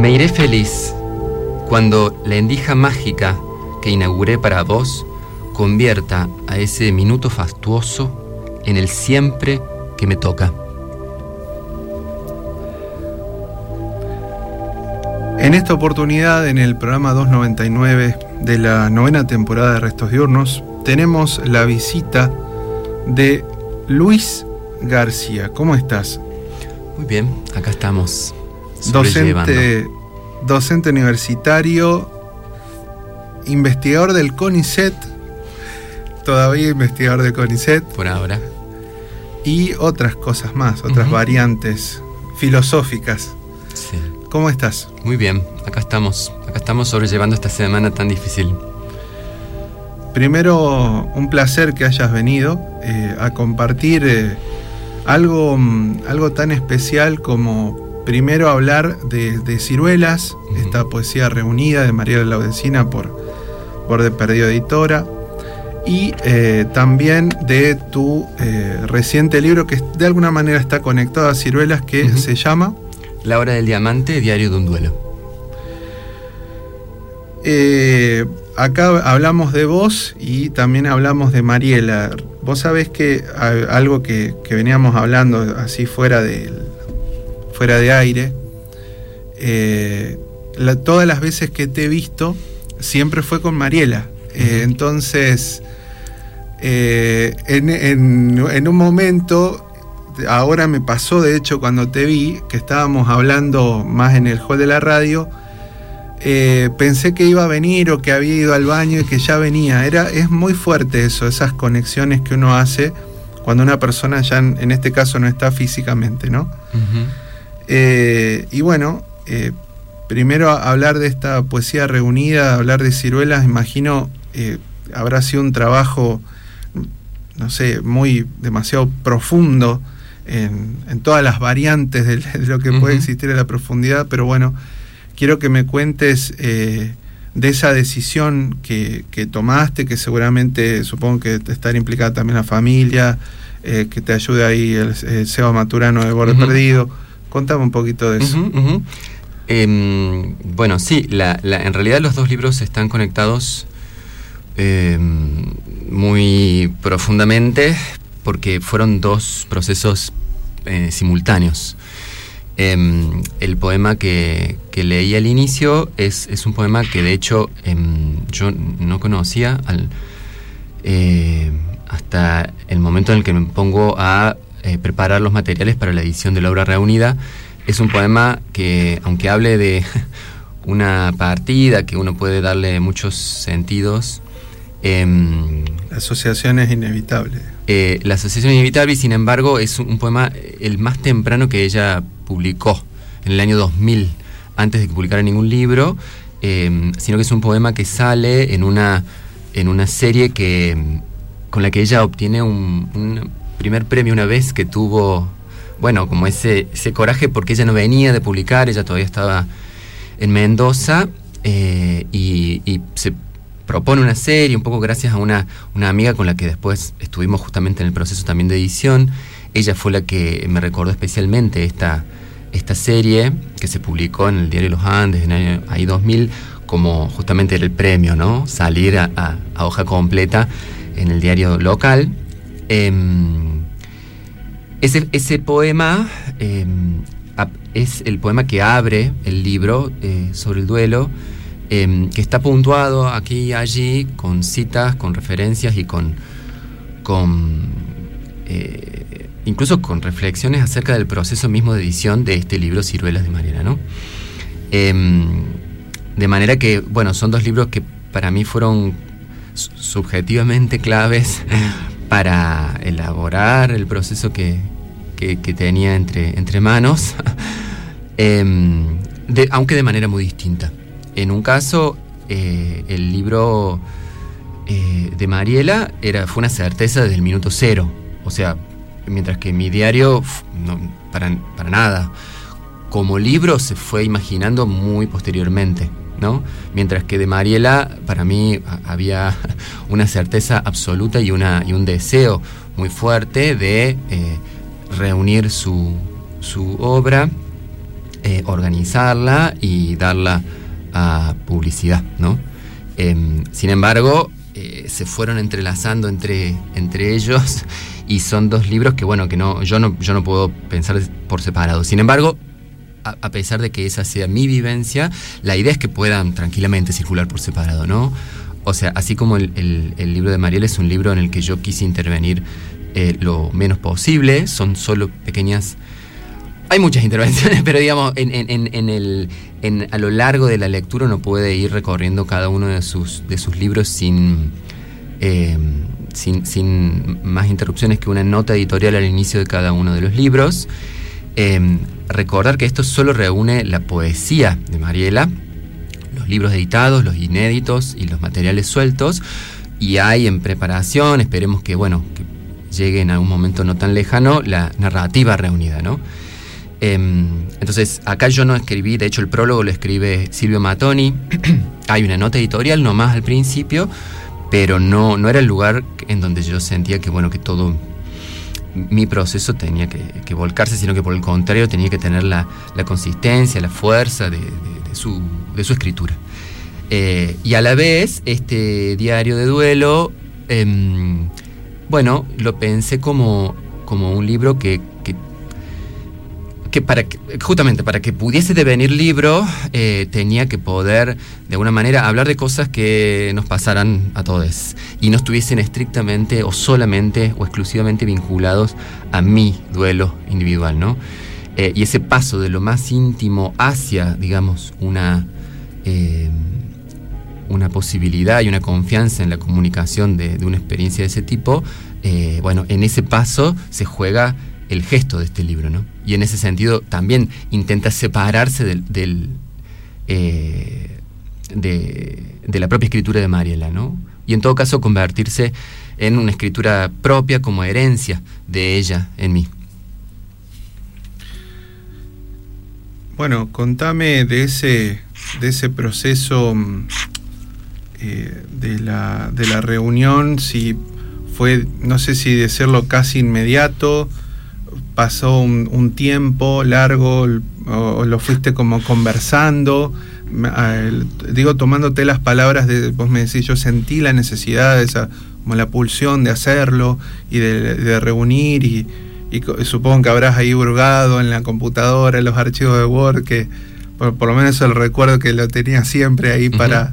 Me iré feliz cuando la endija mágica que inauguré para vos convierta a ese minuto fastuoso en el siempre que me toca. En esta oportunidad, en el programa 299 de la novena temporada de Restos Diurnos, tenemos la visita de Luis García. ¿Cómo estás? Muy bien, acá estamos. Docente, docente universitario, investigador del CONICET, todavía investigador del CONICET. Por ahora. Y otras cosas más, otras variantes filosóficas. Sí. ¿Cómo estás? Muy bien, acá estamos. Acá estamos sobrellevando esta semana tan difícil. Primero, un placer que hayas venido eh, a compartir eh, algo, mm, algo tan especial como primero hablar de, de Ciruelas, esta poesía reunida de María Laudecina por, por De Perdido Editora, y eh, también de tu eh, reciente libro que de alguna manera está conectado a Ciruelas, que se llama... La hora del diamante, diario de un duelo. Eh, acá hablamos de vos y también hablamos de Mariela. Vos sabés que algo que, que veníamos hablando así fuera de, fuera de aire, eh, la- todas las veces que te he visto siempre fue con Mariela. Eh, entonces, eh, en, en- en un momento, ahora me pasó de hecho cuando te vi, que estábamos hablando más en el hall de la radio, eh, pensé que iba a venir o que había ido al baño y que ya venía. Era, es muy fuerte eso, esas conexiones que uno hace cuando una persona ya en, en este caso no está físicamente, ¿no? Eh, y bueno, eh, primero hablar de esta poesía reunida, hablar de ciruelas, imagino eh, habrá sido un trabajo, no sé, muy demasiado profundo en, en todas las variantes de, de lo que puede existir en la profundidad, pero bueno, quiero que me cuentes eh, de esa decisión que, que tomaste, que seguramente supongo que te estará implicada también la familia, eh, que te ayude ahí el, el Seba Maturano de Borde. Perdido. Contame un poquito de eso. Em, bueno, sí, en realidad los dos libros están conectados em, muy profundamente porque fueron dos procesos eh, simultáneos. Em, el poema que, leí al inicio es, un poema que de hecho yo no conocía eh, hasta el momento en el que me pongo a eh, preparar los materiales para la edición de la obra reunida. Es un poema que, aunque hable de una partida, que uno puede darle muchos sentidos, em, La asociación es inevitable. eh, La asociación inevitable, y sin embargo, es un, poema eh, el más temprano que ella publicó, en el año 2000, antes de que publicara ningún libro, eh, sino que es un poema que sale en una, en una serie que, mm, con la que ella obtiene un, un primer premio una vez que tuvo, bueno, como ese, ese coraje porque ella no venía de publicar, ella todavía estaba en Mendoza eh, y, se propone una serie, un poco gracias a una, una amiga con la que después estuvimos justamente en el proceso también de edición. Ella fue la que me recordó especialmente esta, esta serie que se publicó en el diario Los Andes en el año ahí 2000 como justamente era el premio, ¿no? Salir a hoja completa en el diario local. Em, ese, ese poema em, es el poema que abre el libro eh, sobre el duelo, em, que está puntuado aquí y allí con citas, con referencias y con, con eh, incluso con reflexiones acerca del proceso mismo de edición de este libro Ciruelas de Mariana, ¿no? De manera que, bueno, son dos libros que para mí fueron su- subjetivamente claves para elaborar el proceso que, que- tenía entre, entre manos. em, aunque de manera muy distinta. En un caso, eh, el libro eh, de Mariela era, fue una certeza desde el minuto cero. O sea, mientras que mi diario, para, para nada. Como libro se fue imaginando muy posteriormente. ¿No? Mientras que de Mariela, para mí había una certeza absoluta y, una, y un deseo muy fuerte de eh, reunir su, su obra, eh, organizarla y darla a publicidad, ¿no? Em, sin embargo, eh, se fueron entrelazando entre, entre ellos y son dos libros que, bueno, que no, yo no, yo no puedo pensar por separado. Sin embargo, a, pesar de que esa sea mi vivencia, la idea es que puedan tranquilamente circular por separado, ¿no? O sea, así como el, libro de Mariel es un libro en el que yo quise intervenir eh, lo menos posible, son solo pequeñas... Hay muchas intervenciones, pero digamos, a lo largo de la lectura uno puede ir recorriendo cada uno de sus, de sus libros sin, eh, sin, sin más interrupciones que una nota editorial al inicio de cada uno de los libros. Em, recordar que esto solo reúne la poesía de Mariela, los libros editados, los inéditos y los materiales sueltos, y hay en preparación, esperemos que, bueno, llegue en algún momento no tan lejano, la narrativa reunida, ¿no? Em, entonces, acá yo no escribí, de hecho el prólogo lo escribe Silvio Matoni, hay una nota editorial nomás al principio, pero no, no era el lugar en donde yo sentía que, bueno, que todo mi proceso tenía que, volcarse, sino que por el contrario tenía que tener la, consistencia, la fuerza de, su, escritura. Eh, y a la vez, este diario de duelo, em, bueno, lo pensé como, como un libro que, que para justamente para que pudiese devenir libro eh, tenía que poder de alguna manera hablar de cosas que nos pasaran a todos y no estuviesen estrictamente o solamente o exclusivamente vinculados a mi duelo individual, ¿no? Eh, y ese paso de lo más íntimo hacia, digamos, una eh, una posibilidad y una confianza en la comunicación de, de una experiencia de ese tipo, bueno, en ese paso se juega el gesto de este libro, ¿no? Y en ese sentido también intenta separarse del, eh, de, la propia escritura de Mariela, ¿no? Y en todo caso convertirse en una escritura propia como herencia de ella en mí. Bueno, contame de ese, de ese proceso mm, eh, de, la, de la reunión, si fue, no sé si decirlo casi inmediato, pasó un, tiempo largo o, lo fuiste como conversando? digo, tomándote las palabras de, vos me decís, yo sentí la necesidad, esa, como la pulsión de hacerlo y de, reunir y, supongo que habrás ahí hurgado en la computadora, en los archivos de Word, que por, lo menos el recuerdo que lo tenía siempre ahí para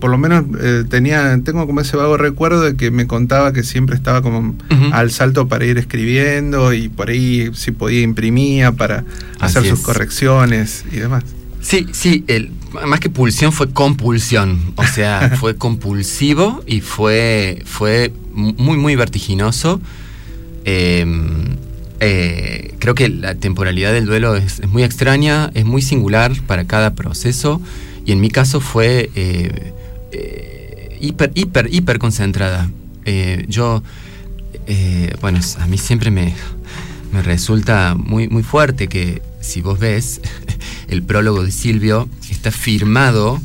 por lo menos eh, tenía, tengo como ese vago recuerdo de que me contaba que siempre estaba como al salto para ir escribiendo y por ahí si podía imprimía para hacer sus correcciones y demás. Sí, sí, el, más que pulsión fue compulsión, o sea, fue compulsivo y fue, fue muy, muy vertiginoso. Em, eh, creo que la temporalidad del duelo es, es muy extraña, es muy singular para cada proceso. Y en mi caso fue eh, eh, hiper, hiper, hiper concentrada. Eh, yo, bueno, a mí siempre me, me resulta muy, muy fuerte que si vos ves, el prólogo de Silvio está firmado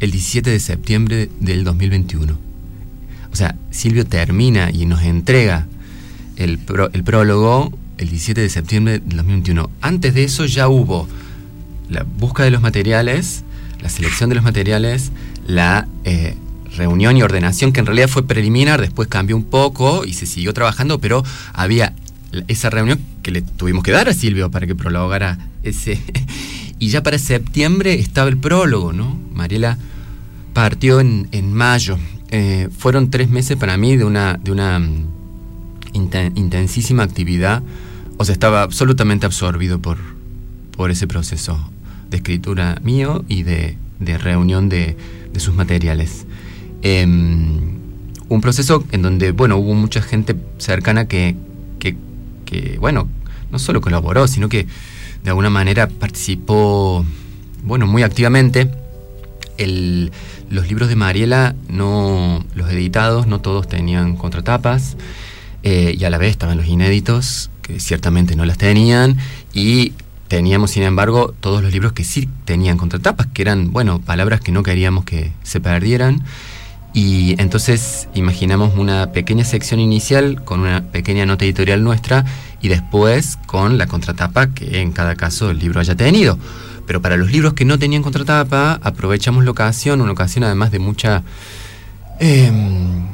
el 17 de septiembre del 2021. O sea, Silvio termina y nos entrega el, el prólogo el 17 de septiembre del 2021. Antes de eso ya hubo la búsqueda de los materiales, la selección de los materiales, la eh, reunión y ordenación, que en realidad fue preliminar, después cambió un poco y se siguió trabajando, pero había esa reunión que le tuvimos que dar a Silvio para que prologara ese. y ya para septiembre estaba el prólogo, ¿no? Mariela partió en, mayo. Eh, fueron tres meses para mí de una, de una mm, intensísima actividad. O sea, estaba absolutamente absorbido por, por ese proceso de escritura mío y de, reunión de, sus materiales. Em, un proceso en donde, bueno, hubo mucha gente cercana que, bueno, no solo colaboró, sino que de alguna manera participó, bueno, muy activamente. los libros de Mariela, no, los editados, no todos tenían contratapas, eh, y a la vez estaban los inéditos, que ciertamente no las tenían, y teníamos, sin embargo, todos los libros que sí tenían contratapas, que eran, bueno, palabras que no queríamos que se perdieran. Y entonces imaginamos una pequeña sección inicial con una pequeña nota editorial nuestra y después con la contratapa que en cada caso el libro haya tenido. Pero para los libros que no tenían contratapa, aprovechamos la ocasión, una ocasión además de mucha, em,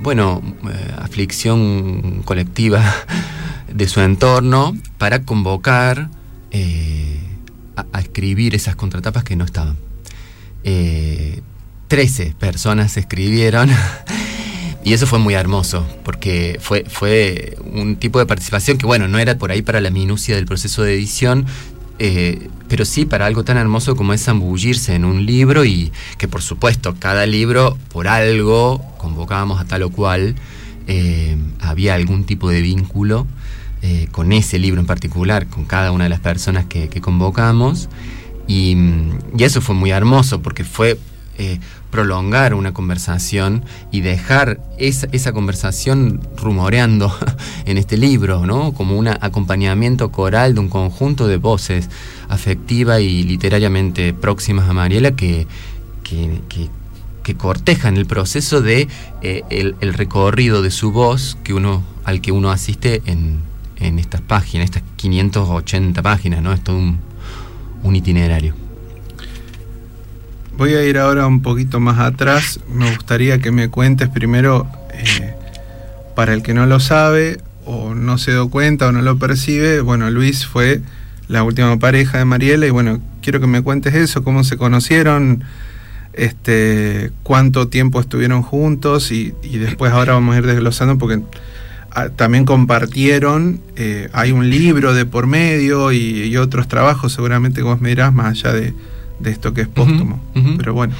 bueno, eh, aflicción colectiva de su entorno, para convocar eh, a, escribir esas contratapas que no estaban. Eh, 13 personas escribieron. Y eso fue muy hermoso, porque fue, fue un tipo de participación que, bueno, no era por ahí para la minucia del proceso de edición, eh, pero sí para algo tan hermoso como es zambullirse en un libro y que, por supuesto, cada libro, por algo, convocábamos a tal o cual, eh, había algún tipo de vínculo eh, con ese libro en particular, con cada una de las personas que, convocamos. Y, y, eso fue muy hermoso, porque fue prolongar una conversación y dejar esa, conversación rumoreando en este libro, ¿no? Como un acompañamiento coral de un conjunto de voces afectiva y literariamente próximas a Mariela que, que, cortejan el proceso de eh, el, recorrido de su voz que uno, al que uno asiste en, en estas páginas, estas 580 páginas, ¿no? Es todo un, un itinerario. Voy a ir ahora un poquito más atrás. Me gustaría que me cuentes primero, eh, para el que no lo sabe o no se dio cuenta o no lo percibe, bueno, Luis fue la última pareja de Mariela y bueno, quiero que me cuentes eso, cómo se conocieron, este, cuánto tiempo estuvieron juntos y, después ahora vamos a ir desglosando porque también compartieron, eh, hay un libro de por medio y, otros trabajos seguramente como me dirás, más allá de, de esto que es póstumo. Pero bueno.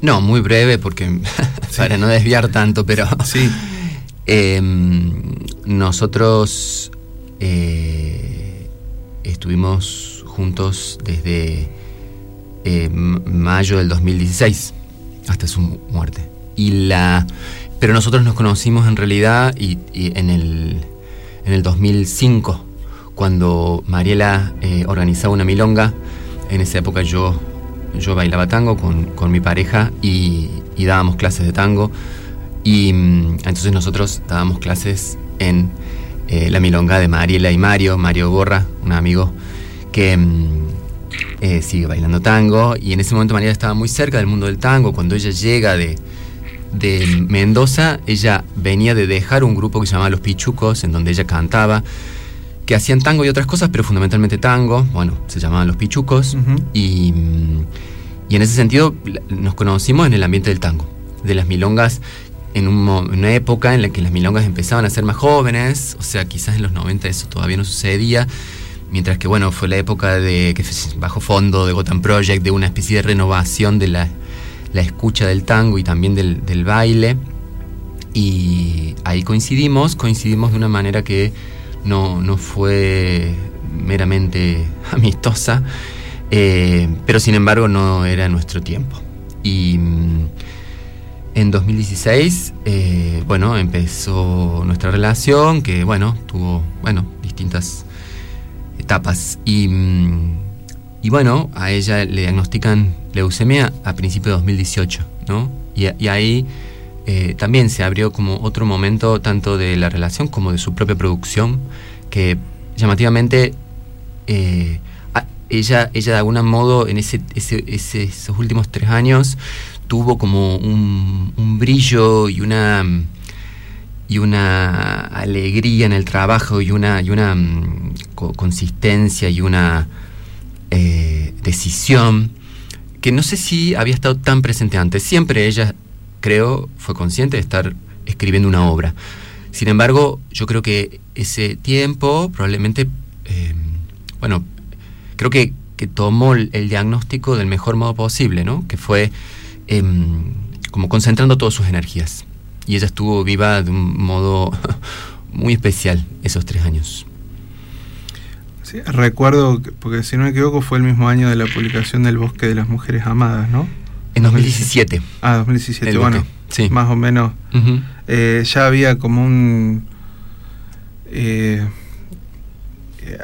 No, muy breve porque para no desviar tanto, pero sí. Em, nosotros eh, estuvimos juntos desde em, mayo del 2016 hasta su muerte. Y la, pero nosotros nos conocimos en realidad y, en, el, en el 2005 cuando Mariela eh, organizaba una milonga en esa época yo, yo bailaba tango con, mi pareja y, dábamos clases de tango. Y mm, entonces nosotros dábamos clases en eh, la milonga de Mariela y Mario, Mario Borra, un amigo que mm, eh, sigue bailando tango. Y en ese momento Mariela estaba muy cerca del mundo del tango. Cuando ella llega de, de Mendoza, ella venía de dejar un grupo que se llamaba Los Pichucos, en donde ella cantaba que hacían tango y otras cosas, pero fundamentalmente tango. Bueno, se llamaban los pichucos. y, y, en ese sentido nos conocimos en el ambiente del tango, de las milongas. En, una época en la que las milongas empezaban a ser más jóvenes, o sea, quizás en los 90 eso todavía no sucedía, mientras que, bueno, fue la época de que bajo fondo de Gotham Project, de una especie de renovación de la, la escucha del tango y también del, baile. Y ahí coincidimos, coincidimos de una manera que no, no fue meramente amistosa, eh, pero sin embargo no era nuestro tiempo. Y mm, en 2016, eh, bueno, empezó nuestra relación, que bueno, tuvo, bueno, distintas etapas. Y, mm, y bueno, a ella le diagnostican leucemia a principios de 2018, ¿no? Y, ahí eh, también se abrió como otro momento tanto de la relación como de su propia producción, que llamativamente eh, ella, ella de algún modo en ese, esos últimos tres años tuvo como un, brillo y una y una alegría en el trabajo y una, y una mm, consistencia y una eh, decisión que no sé si había estado tan presente antes. Siempre ella creo, fue consciente de estar escribiendo una obra. Sin embargo, yo creo que ese tiempo probablemente, eh, bueno, creo que, tomó el, diagnóstico del mejor modo posible, ¿no? Que fue em, como concentrando todas sus energías. Y ella estuvo viva de un modo muy especial esos tres años. Sí, recuerdo, porque si no me equivoco fue el mismo año de la publicación del Bosque de las Mujeres Amadas, ¿no? En 2017. Ah, 2017, bueno, sí. más o menos. Eh, ya había como un... Eh,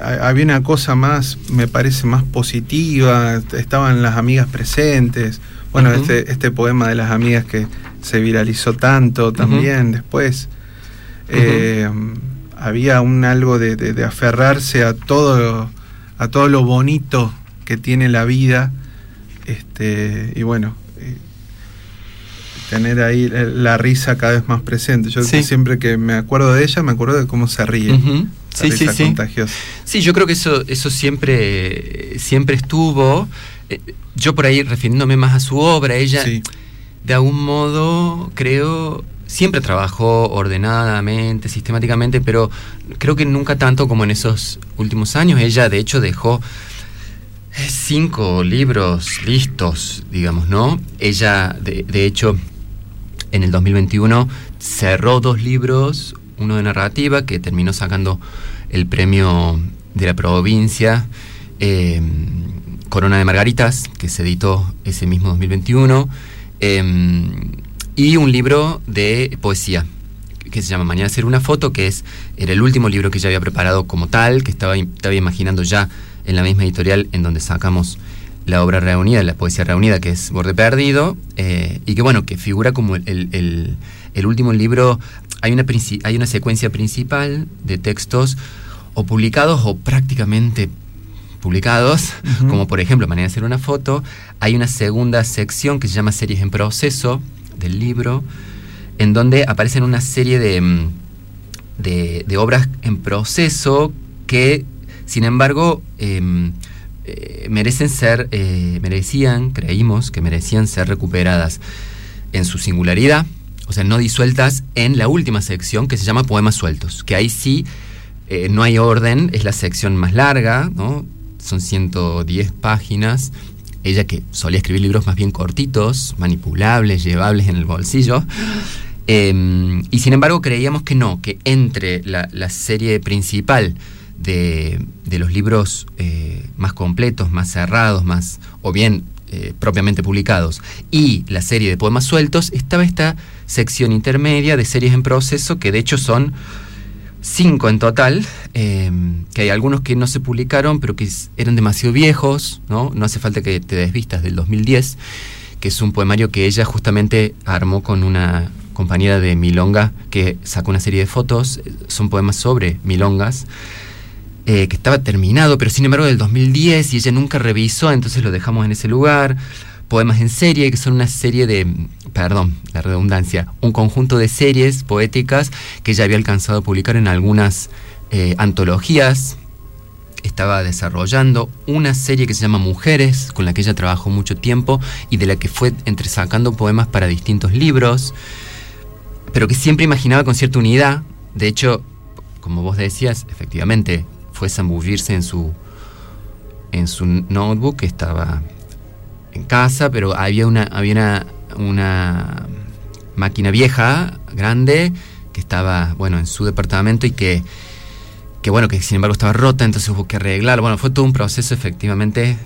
había una cosa más, me parece, más positiva, estaban las amigas presentes. Bueno, este, este poema de las amigas que se viralizó tanto también después. Eh, había un algo de, aferrarse a todo, a todo lo bonito que tiene la vida. Este, y bueno, eh, tener ahí la risa cada vez más presente. Yo siempre que me acuerdo de ella, me acuerdo de cómo se ríe. Sí, sí, sí. Sí, yo creo que eso, eso siempre, siempre estuvo. Eh, yo por ahí refiriéndome más a su obra, ella de algún modo creo siempre trabajó ordenadamente, sistemáticamente, pero creo que nunca tanto como en esos últimos años. Ella de hecho dejó eh, cinco libros listos, digamos, ¿no? Ella de, hecho en el 2021 cerró dos libros, uno de narrativa que terminó sacando el premio de la provincia, em, Corona de Margaritas, que se editó ese mismo 2021, em, y un libro de poesía que se llama Mañana hacer una foto, que es era el último libro que ya había preparado como tal, que estaba, estaba imaginando ya en la misma editorial en donde sacamos la obra reunida, la poesía reunida, que es Borde Perdido, eh, y que bueno, que figura como el, el último libro hay una, hay una secuencia principal de textos o publicados o prácticamente publicados, como por ejemplo Manera de hacer una foto. Hay una segunda sección que se llama Series en proceso del libro, en donde aparecen una serie de, mm, de, obras en proceso que, sin embargo, em, eh, merecen ser, eh, merecían, creímos que merecían ser recuperadas en su singularidad, o sea, no disueltas en la última sección que se llama Poemas Sueltos, que ahí sí eh, no hay orden, es la sección más larga, ¿no? Son 110 páginas. Ella que solía escribir libros más bien cortitos, manipulables, llevables en el bolsillo. Em, y sin embargo creíamos que no, que entre la, serie principal de, los libros eh, más completos, más cerrados, más, o bien eh, propiamente publicados, y la serie de poemas sueltos, estaba esta sección intermedia de series en proceso, que de hecho son cinco en total, em, que hay algunos que no se publicaron, pero que eran demasiado viejos, ¿no? No hace falta que te desvistas del 2010, que es un poemario que ella justamente armó con una compañera de Milonga, que sacó una serie de fotos, son poemas sobre milongas, eh, que estaba terminado, pero sin embargo del 2010 y ella nunca revisó, entonces lo dejamos en ese lugar. Poemas en serie, que son una serie de, perdón, la redundancia, un conjunto de series poéticas que ella había alcanzado a publicar en algunas eh, antologías. Estaba desarrollando una serie que se llama Mujeres, con la que ella trabajó mucho tiempo y de la que fue entresacando poemas para distintos libros, pero que siempre imaginaba con cierta unidad. De hecho, como vos decías, efectivamente, fue zambullirse en su, en su notebook que estaba en casa, pero había una, había una, máquina vieja, grande, que estaba, bueno, en su departamento y que, que, bueno, que sin embargo estaba rota, entonces hubo que arreglar. Bueno, fue todo un proceso efectivamente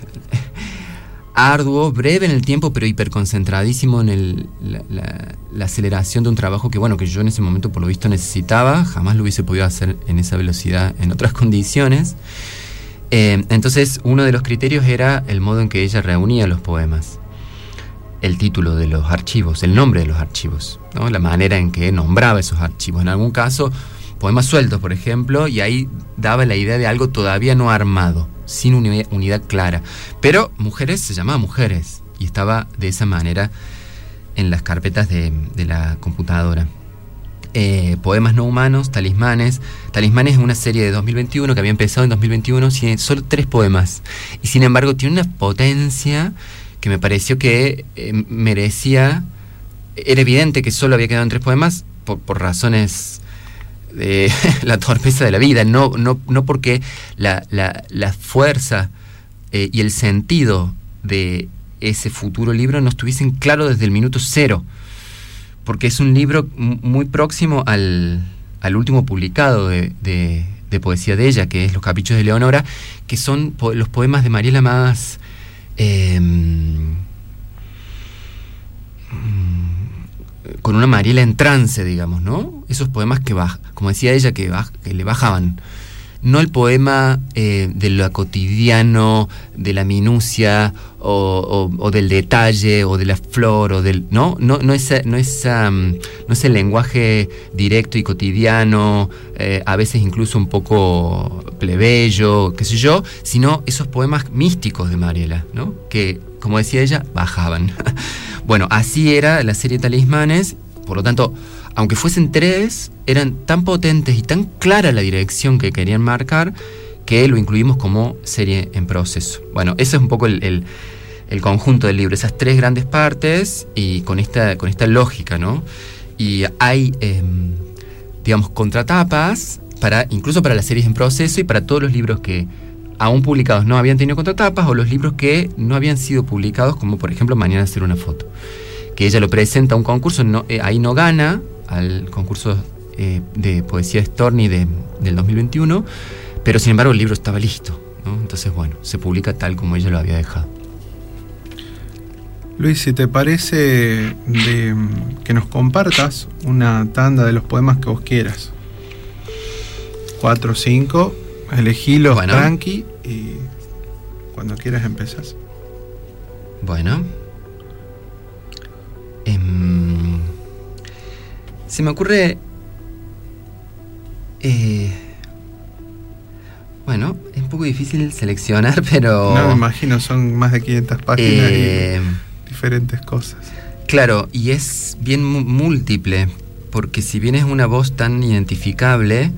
arduo, breve en el tiempo, pero hiperconcentradísimo en el, la, aceleración de un trabajo que, bueno, que yo en ese momento por lo visto necesitaba, jamás lo hubiese podido hacer en esa velocidad en otras condiciones. Eh, entonces, uno de los criterios era el modo en que ella reunía los poemas, el título de los archivos, el nombre de los archivos, la manera en que nombraba esos archivos. En algún caso, poemas sueltos, por ejemplo, y ahí daba la idea de algo todavía no armado, sin unidad clara. Pero Mujeres se llamaba Mujeres y estaba de esa manera en las carpetas de, la computadora. Eh, poemas no humanos, Talismanes. Talismanes es una serie de 2021 que había empezado en 2021, tiene solo tres poemas. Y sin embargo tiene una potencia que me pareció que eh, merecía... Era evidente que solo había quedado en tres poemas por, razones de la torpeza de la vida, no, no, no porque la, la, fuerza eh, y el sentido de ese futuro libro no estuviesen claros desde el minuto cero, porque es un libro muy próximo al, al último publicado de, poesía de ella, que es Los Caprichos de Leonora, que son los poemas de Mariela más... Em, con una Mariela en trance, digamos, ¿no? Esos poemas que como decía ella, que le bajaban no el poema eh, de lo cotidiano, de la minucia o, del detalle o de la flor o del no no no es no es no es el lenguaje directo y cotidiano eh, a veces incluso un poco plebeyo qué sé yo sino esos poemas místicos de Mariela no que como decía ella bajaban. Bueno así era la serie Talismanes por lo tanto aunque fuesen tres, eran tan potentes y tan clara la dirección que querían marcar que lo incluimos como serie en proceso. Bueno, ese es un poco el, conjunto del libro, esas tres grandes partes y con esta, con esta lógica, ¿no? Y hay, em, digamos, contratapas, para, incluso para las series en proceso y para todos los libros que aún publicados no habían tenido contratapas o los libros que no habían sido publicados, como por ejemplo Mañana hacer una foto. Que ella lo presenta a un concurso, eh, ahí no gana, al concurso eh, de poesía Storni de, del 2021, pero sin embargo el libro estaba listo. Entonces, bueno, se publica tal como ella lo había dejado. Luis, si te parece que nos compartas una tanda de los poemas que vos quieras. Cuatro o cinco, elegílos tranqui y cuando quieras empezás. Bueno. Em, se me ocurre... Eh, bueno, es un poco difícil seleccionar, pero... No, me imagino, son más de 500 páginas y eh, diferentes cosas. Claro, y es bien múltiple, porque si bien es una voz tan identificable,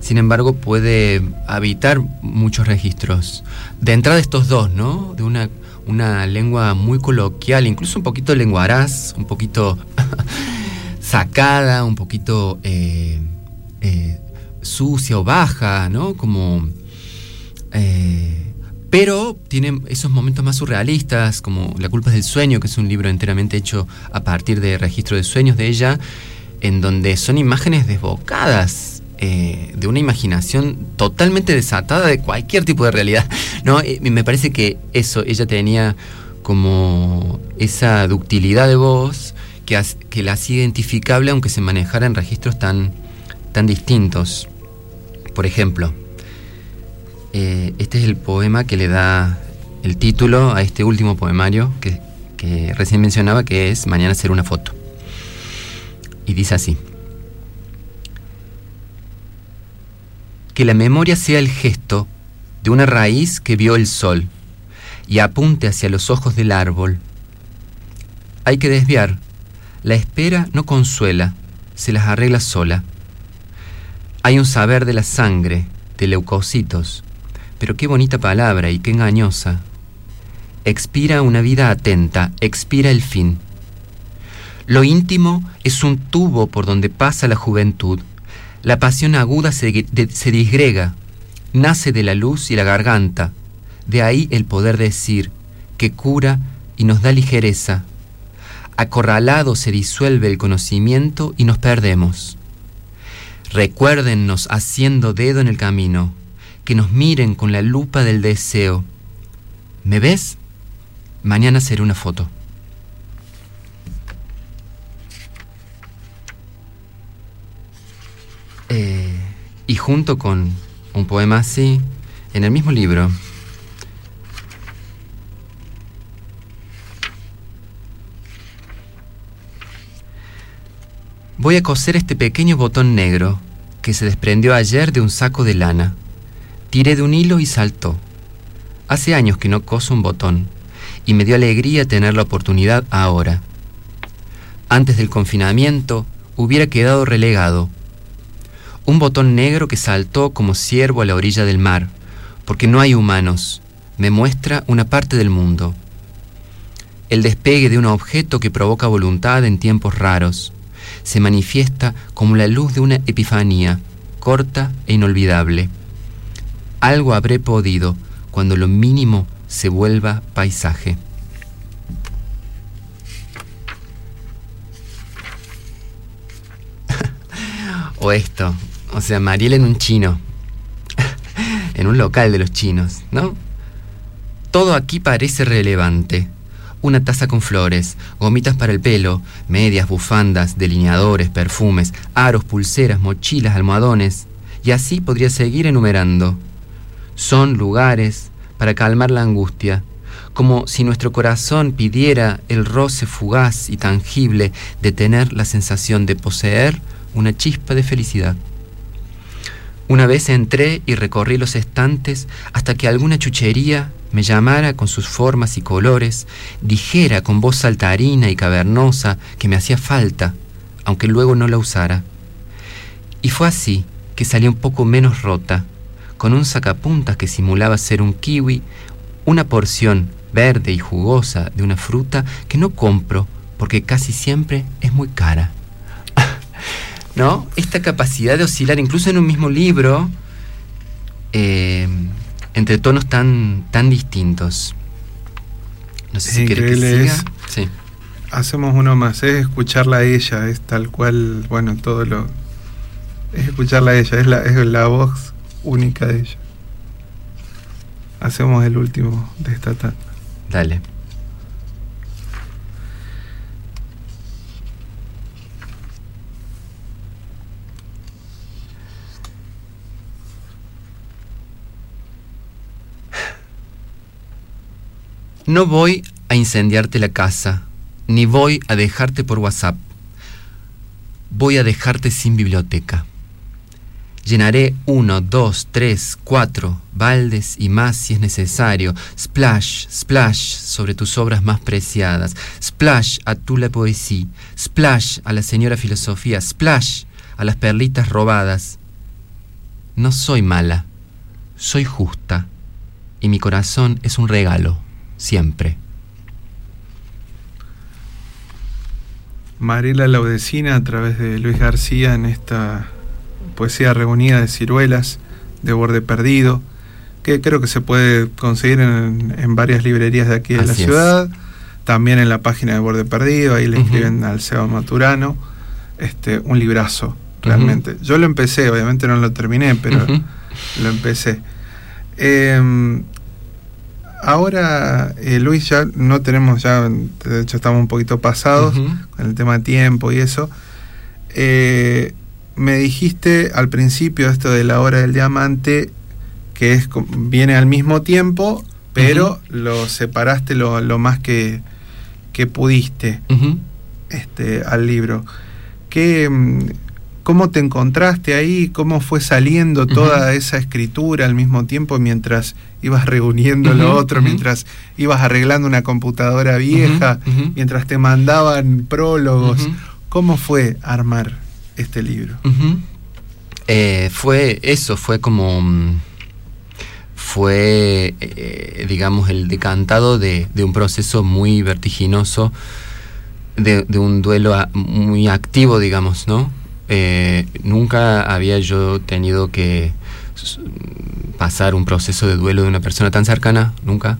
sin embargo puede habitar muchos registros. De entrada estos dos, ¿no? De una, una lengua muy coloquial, incluso un poquito lenguaraz, un poquito sacada, un poquito eh, eh, sucia o baja, ¿no? Como... Eh, pero tiene esos momentos más surrealistas, como La culpa es del sueño, que es un libro enteramente hecho a partir de registro de sueños de ella, en donde son imágenes desbocadas, de una imaginación totalmente desatada de cualquier tipo de realidad. ¿no? me parece que eso, ella tenía como esa ductilidad de voz que, la hacía identificable aunque se manejara en registros tan, tan distintos. Por ejemplo, eh, este es el poema que le da el título a este último poemario que, que recién mencionaba, que es Mañana hacer una foto. Y dice así. Que la memoria sea el gesto de una raíz que vio el sol y apunte hacia los ojos del árbol. Hay que desviar la espera no consuela, se las arregla sola. Hay un saber de la sangre, de leucocitos, pero qué bonita palabra y qué engañosa. Expira una vida atenta, expira el fin. Lo íntimo es un tubo por donde pasa la juventud. La pasión aguda se, se disgrega, nace de la luz y la garganta. De ahí el poder decir, que cura y nos da ligereza acorralado se disuelve el conocimiento y nos perdemos. Recuérdennos haciendo dedo en el camino, que nos miren con la lupa del deseo. ¿Me ves? Mañana seré una foto. Eh, y junto con un poema así, en el mismo libro, Voy a coser este pequeño botón negro que se desprendió ayer de un saco de lana. Tiré de un hilo y saltó. Hace años que no coso un botón y me dio alegría tener la oportunidad ahora. Antes del confinamiento hubiera quedado relegado. Un botón negro que saltó como ciervo a la orilla del mar, porque no hay humanos, me muestra una parte del mundo. El despegue de un objeto que provoca voluntad en tiempos raros se manifiesta como la luz de una epifanía, corta e inolvidable. Algo habré podido cuando lo mínimo se vuelva paisaje. o esto, O sea, Mariela en un chino. en un local de los chinos, ¿no? Todo aquí parece relevante. Una taza con flores, gomitas para el pelo, medias, bufandas, delineadores, perfumes, aros, pulseras, mochilas, almohadones. Y así podría seguir enumerando. Son lugares para calmar la angustia, como si nuestro corazón pidiera el roce fugaz y tangible de tener la sensación de poseer una chispa de felicidad. Una vez entré y recorrí los estantes hasta que alguna chuchería me llamara con sus formas y colores, dijera con voz saltarina y cavernosa que me hacía falta, aunque luego no la usara. Y fue así que salí un poco menos rota, con un sacapuntas que simulaba ser un kiwi, una porción verde y jugosa de una fruta que no compro porque casi siempre es muy cara. ¿No? Esta capacidad de oscilar incluso en un mismo libro eh, entre tonos tan, tan distintos. No sé si quiere que siga. Sí. Hacemos uno más, es escucharla a ella, es tal cual, bueno, todo lo... Es escucharla a ella, es la, es la voz única de ella. Hacemos el último de esta tanda. Dale. No voy a incendiarte la casa, ni voy a dejarte por WhatsApp. Voy a dejarte sin biblioteca. Llenaré uno, dos, tres, cuatro baldes y más si es necesario. Splash, splash sobre tus obras más preciadas. Splash a tu la poesía. Splash a la señora filosofía. Splash a las perlitas robadas. No soy mala, soy justa. Y mi corazón es un regalo, siempre. Mariela Laudecina a través de Luis García en esta poesía reunida de ciruelas, de borde perdido, que creo que se puede conseguir en, varias librerías de aquí de la ciudad, también en la página de borde perdido, ahí le escriben al Seba Maturano, este, un librazo, realmente. Yo lo empecé, obviamente no lo terminé, pero lo empecé. Em, ahora, eh, Luis, ya no tenemos, ya, de hecho estamos un poquito pasados con el tema tiempo y eso. Eh, me dijiste al principio esto de la hora del diamante, que es viene al mismo tiempo, pero lo separaste lo, más que, que pudiste este, al libro. ¿Qué, mm, ¿Cómo te encontraste ahí? ¿Cómo fue saliendo toda esa escritura al mismo tiempo mientras ibas reuniendo lo otro, mientras ibas arreglando una computadora vieja, mientras te mandaban prólogos? ¿Cómo fue armar este libro? Eh, fue eso, fue como... Mm, fue, eh, digamos, el decantado de, un proceso muy vertiginoso, de, un duelo muy activo, digamos, ¿no? Eh, nunca había yo tenido que pasar un proceso de duelo de una persona tan cercana, nunca.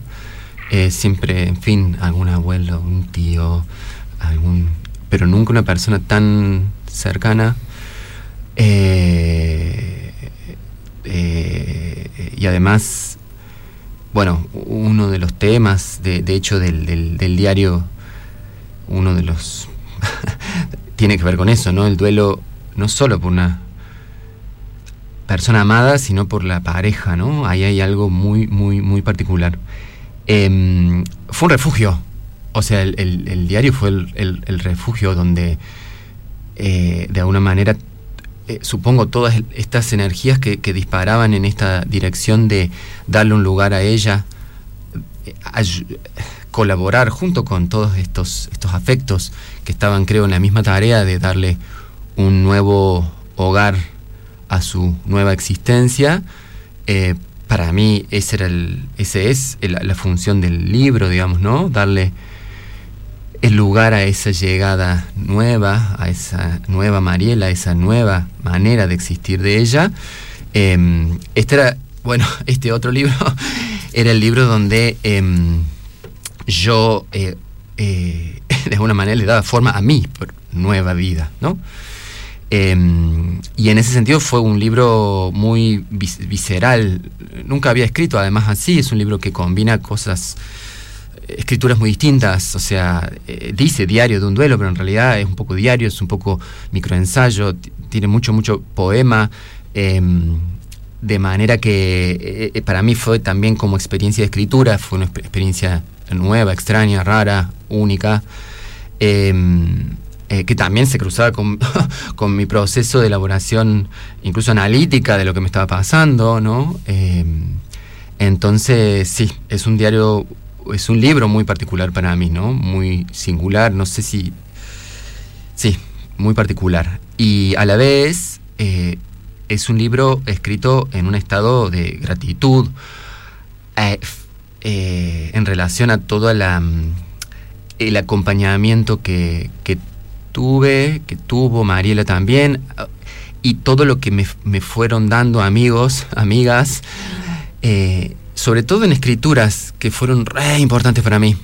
siempre, en fin, algún abuelo, un tío, algún, pero nunca una persona tan cercana. Eh, eh, y además, bueno, uno de los temas, de, hecho, del, diario, uno de los... tiene que ver con eso, ¿no? El duelo no solo por una persona amada, sino por la pareja, ¿no? Ahí hay algo muy, muy, muy particular. Em, fue un refugio, o sea, el, diario fue el refugio donde eh, de alguna manera, eh, supongo, todas estas energías que, disparaban en esta dirección de darle un lugar a ella, eh, colaborar junto con todos estos, estos afectos que estaban, creo, en la misma tarea de darle un nuevo hogar a su nueva existencia. para mí ese era el, ese es la función del libro, digamos, ¿no? Darle el lugar a esa llegada nueva, a esa nueva Mariela, a esa nueva manera de existir de ella. Em, este era, bueno, este otro libro era el libro donde em, yo eh, eh, de alguna manera le daba forma a por nueva vida, ¿no? Em, y en ese sentido fue un libro muy visceral. Nunca había escrito además así, es un libro que combina cosas escrituras muy distintas, o sea, eh, dice diario de un duelo, pero en realidad es un poco diario, es un poco microensayo, tiene mucho, mucho poema, em, de manera que eh, para mí fue también como experiencia de escritura, fue una experiencia nueva, extraña, rara, única, em, eh, que también se cruzaba con, con, mi proceso de elaboración, incluso analítica de lo que me estaba pasando, ¿no? Em, entonces, sí, es un diario es un libro muy particular para mí, ¿no? Muy singular, no sé si... Sí, muy particular. Y a la vez eh, es un libro escrito en un estado de gratitud eh, eh, en relación a todo la, mm, el acompañamiento que, que, tuve, que tuvo Mariela también, y todo lo que me, me fueron dando amigos, amigas sobre todo en escrituras que fueron re importantes para mí,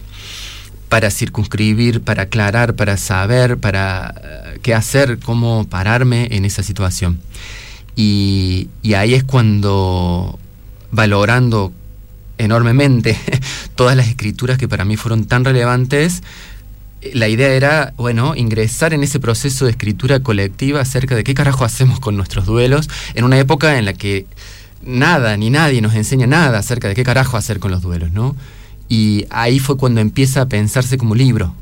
para circunscribir, para aclarar, para saber, para eh, qué hacer, cómo pararme en esa situación. Y, ahí es cuando, valorando enormemente todas las escrituras que para mí fueron tan relevantes, la idea era, bueno, ingresar en ese proceso de escritura colectiva acerca de qué carajo hacemos con nuestros duelos en una época en la que nada ni nadie nos enseña nada acerca de qué carajo hacer con los duelos, ¿no? Y ahí fue cuando empieza a pensarse como libro,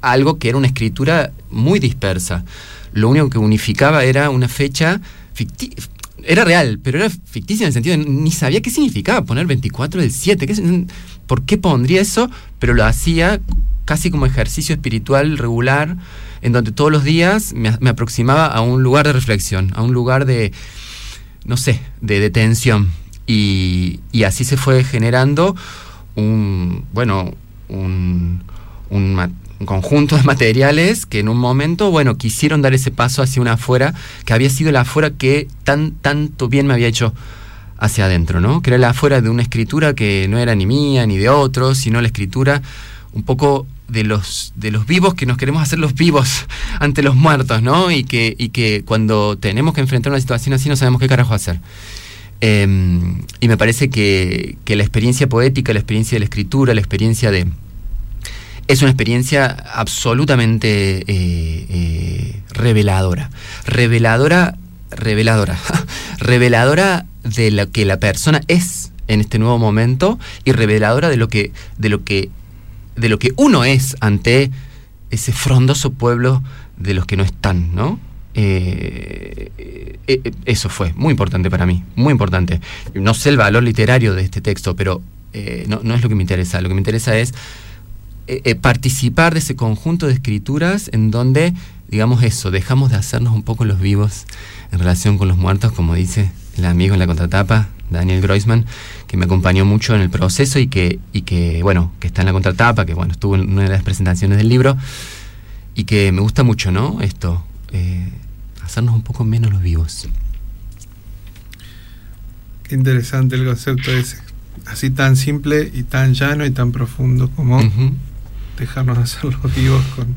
algo que era una escritura muy dispersa. Lo único que unificaba era una fecha ficticia. Era real, pero era ficticia en el sentido de ni sabía qué significaba poner 24 del 7. ¿Qué, ¿Por qué pondría eso? Pero lo hacía casi como ejercicio espiritual regular, en donde todos los días me aproximaba a un lugar de reflexión, a un lugar de, no sé, de detención. Y, y así se fue generando un, bueno, un, un, conjunto de materiales que en un momento, bueno, quisieron dar ese paso hacia una afuera, que había sido la afuera que tan, tanto bien me había hecho hacia adentro, ¿no? Que era la afuera de una escritura que no era ni mía ni de otros, sino la escritura un poco de los, de los vivos que nos queremos hacer los vivos ante los muertos, ¿no? Y que, y que cuando tenemos que enfrentar una situación así no sabemos qué carajo hacer. Em, y me parece que, que, la experiencia poética, la experiencia de la escritura, la experiencia de... Es una experiencia absolutamente eh, eh, reveladora. Reveladora, reveladora. reveladora de lo que la persona es en este nuevo momento y reveladora de lo que, de lo que de lo que uno es ante ese frondoso pueblo de los que no están, ¿no? Eh, eh, eh, eso fue muy importante para mí, muy importante. No sé el valor literario de este texto, pero no, no, es lo que me interesa. Lo que me interesa es participar de ese conjunto de escrituras en donde, digamos eso, dejamos de hacernos un poco los vivos en relación con los muertos, como dice el amigo en la contratapa, Daniel Groisman, que me acompañó mucho en el proceso y que, y que, bueno, que está en la contratapa, que bueno, estuvo en una de las presentaciones del libro, y que me gusta mucho, ¿no? Esto, eh, hacernos un poco menos los vivos. Qué interesante el concepto ese, así tan simple y tan llano y tan profundo como dejarnos hacer los vivos con,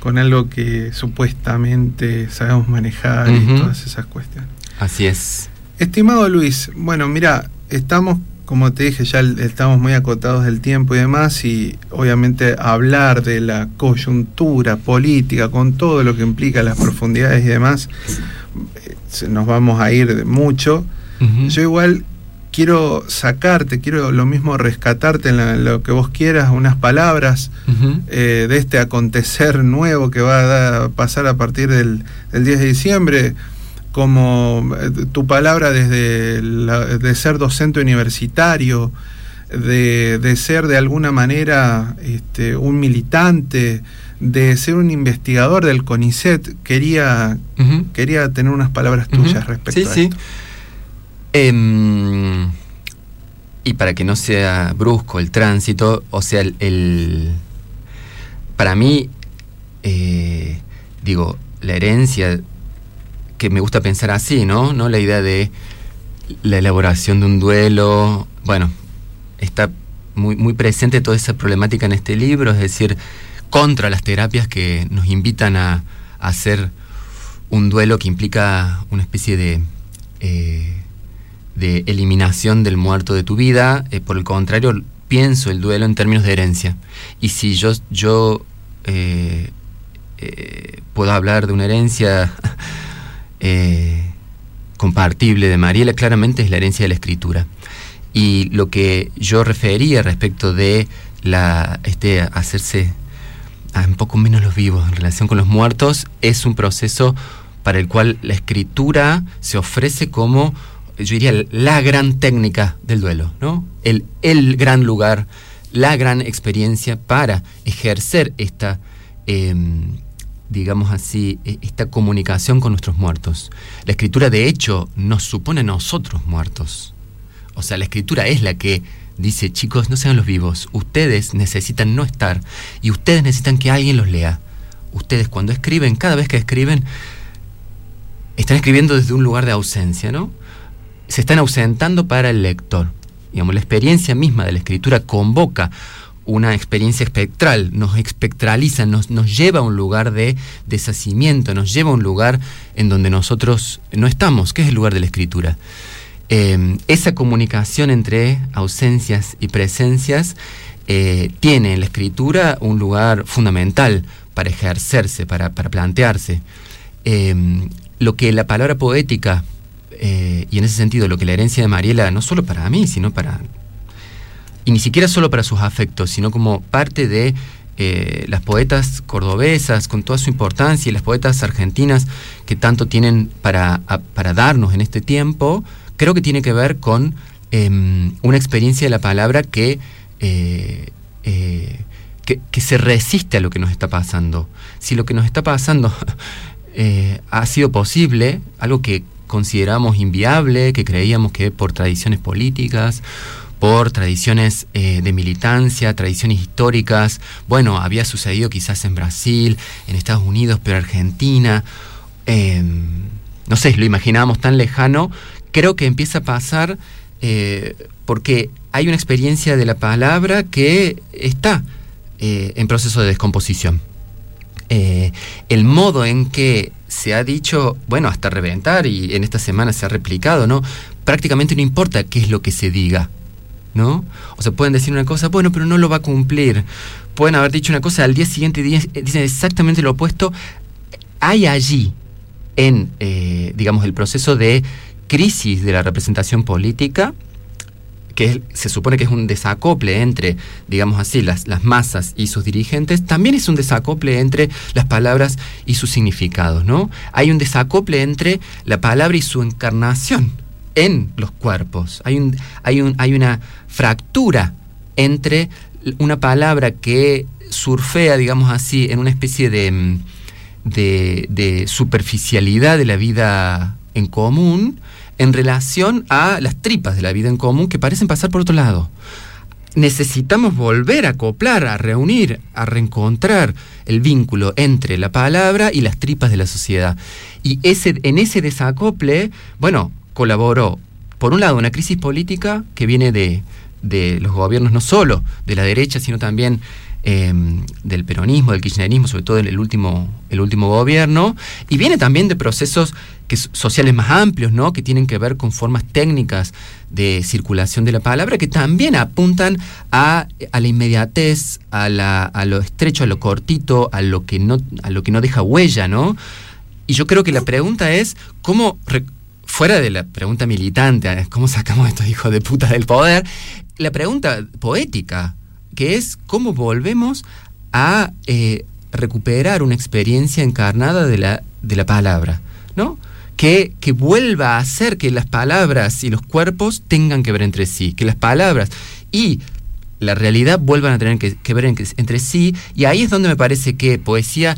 con algo que supuestamente sabemos manejar y todas esas cuestiones. Así es. Estimado Luis, bueno, mira, estamos, como te dije, ya estamos muy acotados del tiempo y demás, y obviamente hablar de la coyuntura política con todo lo que implica las profundidades y demás, eh, nos vamos a ir de mucho. Yo igual quiero sacarte, quiero lo mismo rescatarte en, lo que vos quieras, unas palabras eh, de este acontecer nuevo que va a, pasar a partir del, del 10 de diciembre como eh, tu palabra desde de ser docente universitario, de, ser de alguna manera este, un militante, de ser un investigador del CONICET, quería, quería tener unas palabras tuyas respecto a esto. Em, y para que no sea brusco el tránsito, o sea, el, para mí, eh, digo, la herencia que me gusta pensar así, ¿no? ¿no? La idea de la elaboración de un duelo, bueno, está muy, muy presente toda esa problemática en este libro, es decir, contra las terapias que nos invitan a, hacer un duelo que implica una especie de, eh, de eliminación del muerto de tu vida. Eh, por el contrario, pienso el duelo en términos de herencia. Y si yo, yo eh, puedo hablar de una herencia compartible de Mariela, claramente es la herencia de la escritura. Y lo que yo refería respecto de la este hacerse un poco menos los vivos en relación con los muertos es un proceso para el cual la escritura se ofrece como, yo diría, la gran técnica del duelo, ¿no? El, el gran lugar, la gran experiencia para ejercer esta, em, digamos así, e, esta comunicación con nuestros muertos. La escritura, de hecho, nos supone a nosotros muertos. O sea, la escritura es la que dice, chicos, no sean los vivos, ustedes necesitan no estar y ustedes necesitan que alguien los lea. Ustedes cuando escriben, cada vez que escriben, están escribiendo desde un lugar de ausencia, ¿no? Se están ausentando para el lector. Digamos, la experiencia misma de la escritura convoca una experiencia espectral, nos espectraliza, nos, nos lleva a un lugar de deshacimiento, nos lleva a un lugar en donde nosotros no estamos, que es el lugar de la escritura. Em, esa comunicación entre ausencias y presencias eh, tiene en la escritura un lugar fundamental para ejercerse, para, plantearse. Em, lo que la palabra poética, eh, y en ese sentido lo que la herencia de Mariela, no solo para mí, sino para... Y ni siquiera solo para sus afectos, sino como parte de eh, las poetas cordobesas con toda su importancia y las poetas argentinas que tanto tienen para, para darnos en este tiempo, creo que tiene que ver con em, una experiencia de la palabra eh, eh, que, que, se resiste a lo que nos está pasando. Si lo que nos está pasando ha sido posible, algo que consideramos inviable, que creíamos que por tradiciones políticas, por tradiciones de militancia, tradiciones históricas, bueno, había sucedido quizás en Brasil, en Estados Unidos, pero Argentina, em, no sé, lo imaginábamos tan lejano creo que empieza a pasar eh, porque hay una experiencia de la palabra que está eh, en proceso de descomposición. Eh, el modo en que se ha dicho, bueno, hasta reventar y en esta semana se ha replicado, ¿no? Prácticamente no importa qué es lo que se diga, ¿no? O sea, pueden decir una cosa, bueno, pero no lo va a cumplir. Pueden haber dicho una cosa, al día siguiente dicen exactamente lo opuesto. Hay allí, en, digamos, el proceso de crisis de la representación política, que se supone que es un desacople entre, digamos así, las, las masas y sus dirigentes, también es un desacople entre las palabras y sus significados, ¿no? Hay un desacople entre la palabra y su encarnación en los cuerpos. Hay, un, hay, un, hay una fractura entre una palabra que surfea, digamos así, en una especie de, de, de superficialidad de la vida en común en relación a las tripas de la vida en común que parecen pasar por otro lado. Necesitamos volver a acoplar, a reunir, a reencontrar el vínculo entre la palabra y las tripas de la sociedad. Y ese, en ese desacople, bueno, colaboró, por un lado, una crisis política que viene de, los gobiernos no solo de la derecha, sino también Em, del peronismo, del kirchnerismo, sobre todo en el último, el último gobierno, y viene también de procesos sociales más amplios, ¿no? que tienen que ver con formas técnicas de circulación de la palabra, que también apuntan a, a la inmediatez, a, la, a lo estrecho, a lo cortito, a lo que no, a lo que no deja huella, ¿no? Y yo creo que la pregunta es cómo fuera de la pregunta militante, ¿cómo sacamos a estos hijos de puta del poder? La pregunta poética, que es cómo volvemos a eh, recuperar una experiencia encarnada de la, de la palabra, ¿no? Que, que, vuelva a hacer que las palabras y los cuerpos tengan que ver entre sí, que las palabras y la realidad vuelvan a tener que, ver entre sí, y ahí es donde me parece que poesía,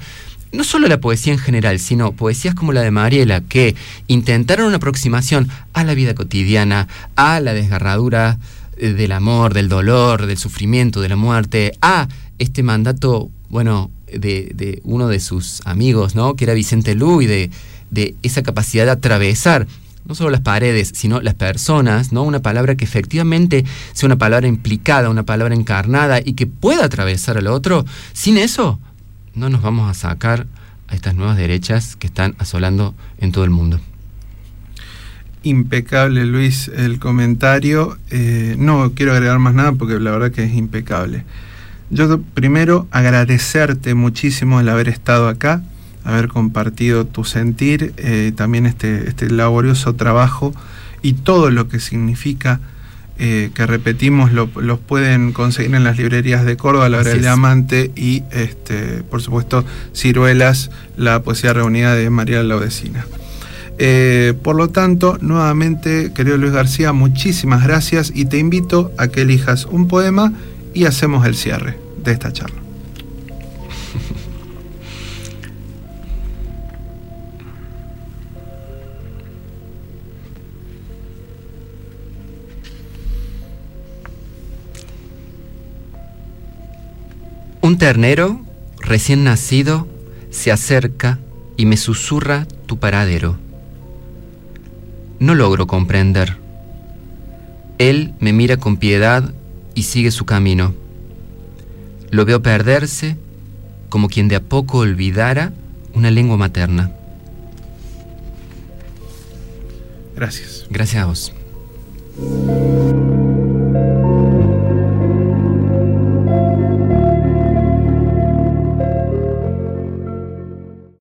no solo la poesía en general, sino poesías como la de Mariela, que intentaron una aproximación a la vida cotidiana, a la desgarradura eh, del amor, del dolor, del sufrimiento, de la muerte, a este mandato, bueno, de, uno de sus amigos, ¿no? Que era Vicente Lu y de, de esa capacidad de atravesar no solo las paredes, sino las personas, ¿no? Una palabra que efectivamente sea una palabra implicada, una palabra encarnada y que pueda atravesar al otro. Sin eso, no nos vamos a sacar a estas nuevas derechas que están asolando en todo el mundo. Impecable, Luis, el comentario. Eh, no quiero agregar más nada porque la verdad que es impecable. Yo primero agradecerte muchísimo el haber estado acá, haber compartido tu sentir, eh, también este, este laborioso trabajo y todo lo que significa eh, que repetimos los pueden conseguir en las librerías de Córdoba, La Hora del Diamante y este, por supuesto Ciruelas, la poesía reunida de María Laudecina. Eh, por lo tanto, nuevamente, querido Luis García, muchísimas gracias y te invito a que elijas un poema y hacemos el cierre de esta charla. Un ternero recién nacido se acerca y me susurra tu paradero. No logro comprender. Él me mira con piedad y sigue su camino. Lo veo perderse como quien de a poco olvidara una lengua materna. Gracias. Gracias a vos.